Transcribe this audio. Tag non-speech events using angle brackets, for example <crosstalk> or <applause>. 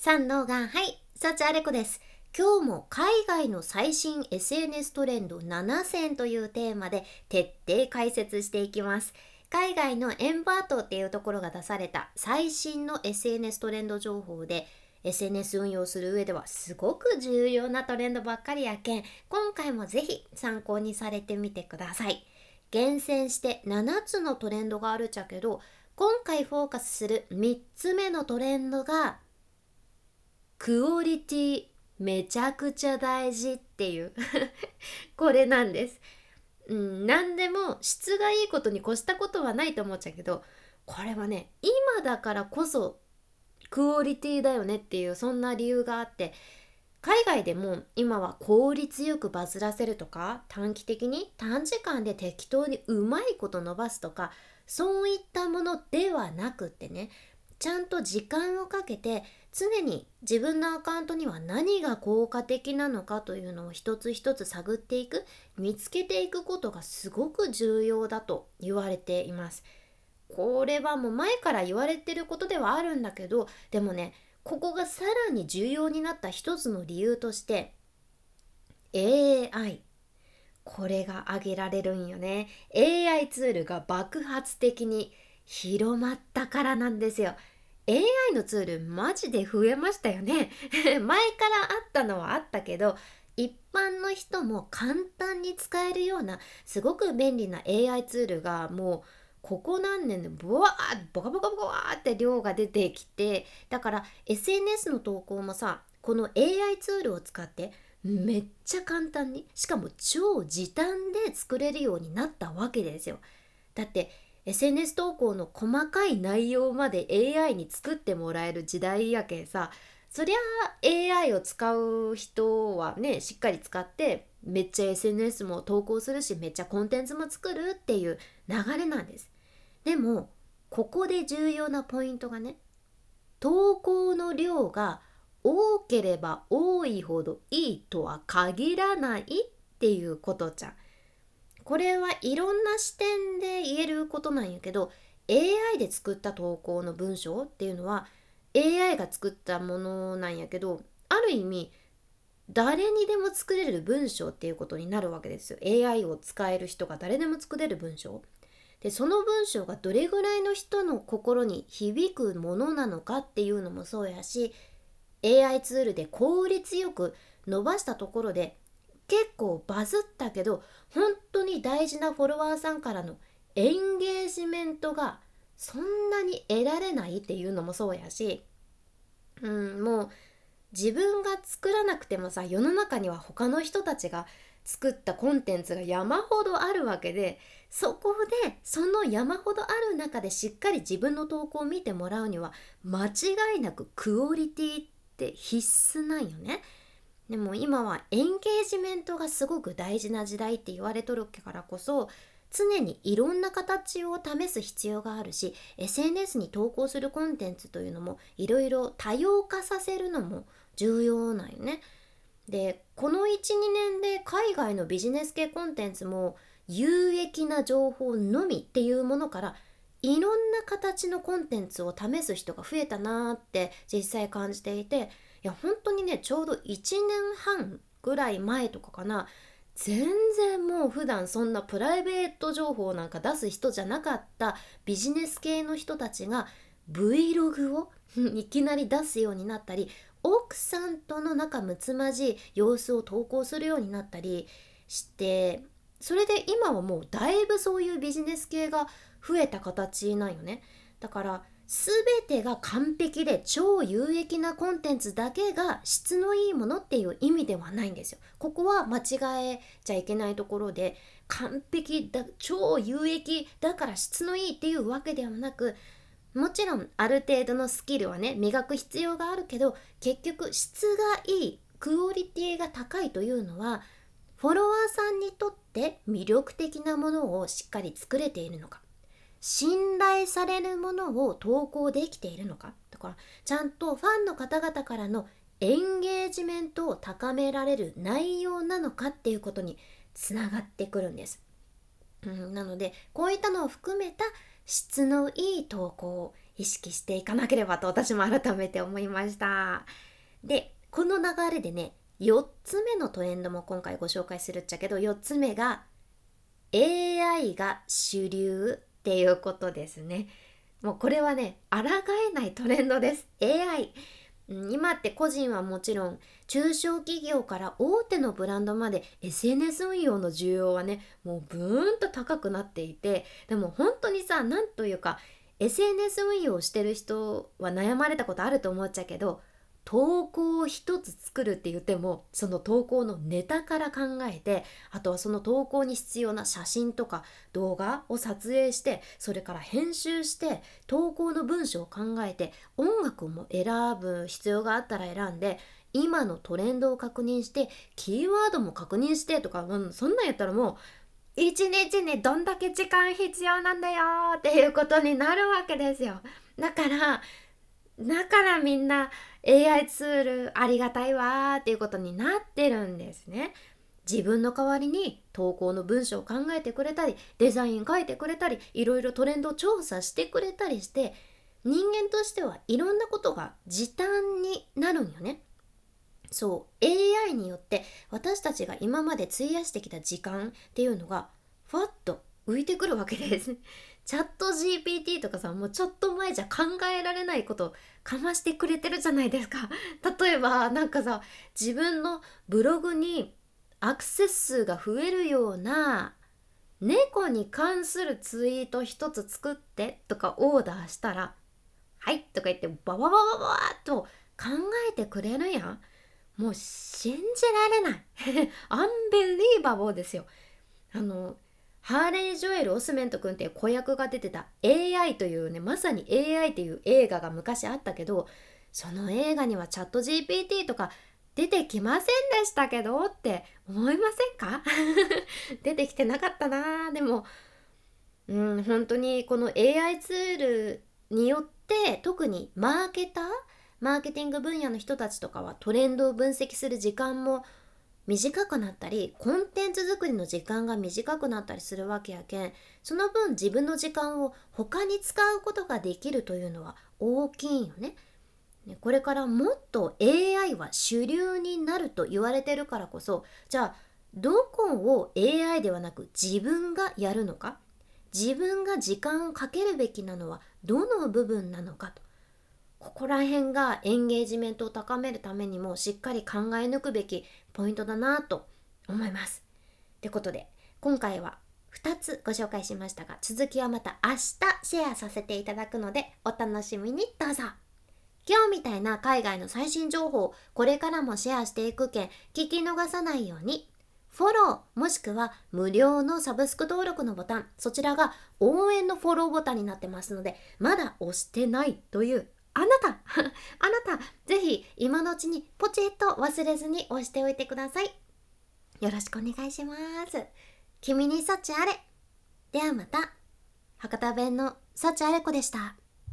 三のがはい幸あれ子です。今日も海外の最新 SNS トレンド7選というテーマで徹底解説していきます。海外のエンバートっていうところが出された最新の SNS トレンド情報で SNS 運用する上ではすごく重要なトレンドばっかりやけん今回もぜひ参考にされてみてください。厳選して7つのトレンドがあるちゃけど今回フォーカスする3つ目のトレンドがクオリティめちゃくちゃ大事っていう <laughs> これなんです。うん、何でも質がいいことに越したことはないと思っちゃうけどこれはね今だからこそクオリティだよねっていうそんな理由があって海外でも今は効率よくバズらせるとか短期的に短時間で適当にうまいこと伸ばすとかそういったものではなくってねちゃんと時間をかけて常に自分のアカウントには何が効果的なのかというのを一つ一つ探っていく見つけていくことがすごく重要だと言われています。これはもう前から言われてることではあるんだけどでもねここがさらに重要になった一つの理由として AI これが挙げられるんよね。AI ツールが爆発的に広まったからなんですよ。AI のツールマジで増えましたよね。<laughs> 前からあったのはあったけど一般の人も簡単に使えるようなすごく便利な AI ツールがもうここ何年でボワーボカボカボカーって量が出てきてだから SNS の投稿もさこの AI ツールを使ってめっちゃ簡単にしかも超時短で作れるようになったわけですよ。だって SNS 投稿の細かい内容まで AI に作ってもらえる時代やけんさそりゃ AI を使う人はねしっかり使ってめっちゃ SNS も投稿するしめっちゃコンテンツも作るっていう流れなんです。でもここで重要なポイントがね投稿の量が多ければ多いほどいいとは限らないっていうことじゃん。これはいろんな視点で言えることなんやけど AI で作った投稿の文章っていうのは AI が作ったものなんやけどある意味誰にでも作れる文章っていうことになるわけですよ。AI を使える人が誰でも作れる文章。でその文章がどれぐらいの人の心に響くものなのかっていうのもそうやし AI ツールで効率よく伸ばしたところで結構バズったけど本当に大事なフォロワーさんからのエンゲージメントがそんなに得られないっていうのもそうやし、うん、もう自分が作らなくてもさ世の中には他の人たちが作ったコンテンツが山ほどあるわけでそこでその山ほどある中でしっかり自分の投稿を見てもらうには間違いなくクオリティって必須なんよね。でも今はエンゲージメントがすごく大事な時代って言われとるからこそ常にいろんな形を試す必要があるし SNS に投稿するコンテンツというのもいろいろ多様化させるのも重要なんよね。でこの12年で海外のビジネス系コンテンツも有益な情報のみっていうものからいろんな形のコンテンツを試す人が増えたなーって実際感じていていや本当にねちょうど1年半ぐらい前とかかな。全然もう普段そんなプライベート情報なんか出す人じゃなかった。ビジネス系の人たちが Vlog を <laughs> いきなり出すようになったり奥さんとの仲睦まじい様子を投稿するようになったりしてそれで今はもうだいぶそういうビジネス系が増えた形なんよね。だから全てが完璧で超有益なコンテンツだけが質のいいものっていう意味ではないんですよ。ここは間違えちゃいけないところで完璧だ超有益だから質のいいっていうわけではなくもちろんある程度のスキルはね磨く必要があるけど結局質がいいクオリティが高いというのはフォロワーさんにとって魅力的なものをしっかり作れているのか信頼されるものを投稿できているのか？だからちゃんとファンの方々からのエンゲージメントを高められる内容なのかっていうことにつながってくるんです。うん、なのでこういったのを含めた質のいい投稿を意識していかなければと私も改めて思いましたでこの流れでね4つ目のトレンドも今回ご紹介するっちゃけど4つ目が AI が主流っていうことですね。もうこれはね抗えないトレンドです。AI 今って個人はもちろん中小企業から大手のブランドまで SNS 運用の需要はねもうブーンと高くなっていてでも本当にさ何というか SNS 運用してる人は悩まれたことあると思っちゃうけど投稿を一つ作るって言ってもその投稿のネタから考えてあとはその投稿に必要な写真とか動画を撮影してそれから編集して投稿の文章を考えて音楽も選ぶ必要があったら選んで今のトレンドを確認してキーワードも確認してとか、うん、そんなんやったらもう一日にどんだけ時間必要なんだよっていうことになるわけですよ。だからだからみんな AI ツールありがたいわーっていうことになってるんですね。自分の代わりに投稿の文章を考えてくれたりデザイン書いてくれたりいろいろトレンドを調査してくれたりして人間としてはいろんなことが時短になるんよね。そう AI によって私たちが今まで費やしてきた時間っていうのがふわっと浮いてくるわけです。<laughs> チャット GPT とかさもうちょっと前じゃ考えられないことかましてくれてるじゃないですか。<laughs> 例えばなんかさ自分のブログにアクセス数が増えるような猫に関するツイート一つ作ってとかオーダーしたら「はい」とか言ってバババババーっと考えてくれるやん。もう信じられない。<laughs> アンビリーバボーですよ。あのハーレー・ジョエル・オスメント君っていう子役が出てた。AI というねまさに AI っていう映画が昔あったけどその映画にはチャット GPT とか出てきませんでしたけどって思いませんか？<laughs> 出てきてなかったなでもうん本当にこの AI ツールによって特にマーケター？マーケティング分野の人たちとかはトレンドを分析する時間も短くなったりコンテンツ作りの時間が短くなったりするわけやけんその分自分の時間を他に使うことができるというのは大きいよね。これからもっと AI は主流になると言われてるからこそじゃあどこを AI ではなく自分がやるのか？自分が時間をかけるべきなのはどの部分なのかとここら辺がエンゲージメントを高めるためにもしっかり考え抜くべきポイントだなと思います。ってことで今回は2つご紹介しましたが続きはまた明日シェアさせていただくのでお楽しみにどうぞ今日みたいな海外の最新情報をこれからもシェアしていくけん聞き逃さないようにフォローもしくは無料のサブスク登録のボタンそちらが応援のフォローボタンになってますのでまだ押してないというあなた。<laughs> あなたぜひ今のうちにポチッと忘れずに押しておいてください。よろしくお願いします。君に幸あれ。ではまた。博多弁の幸あれ子でした。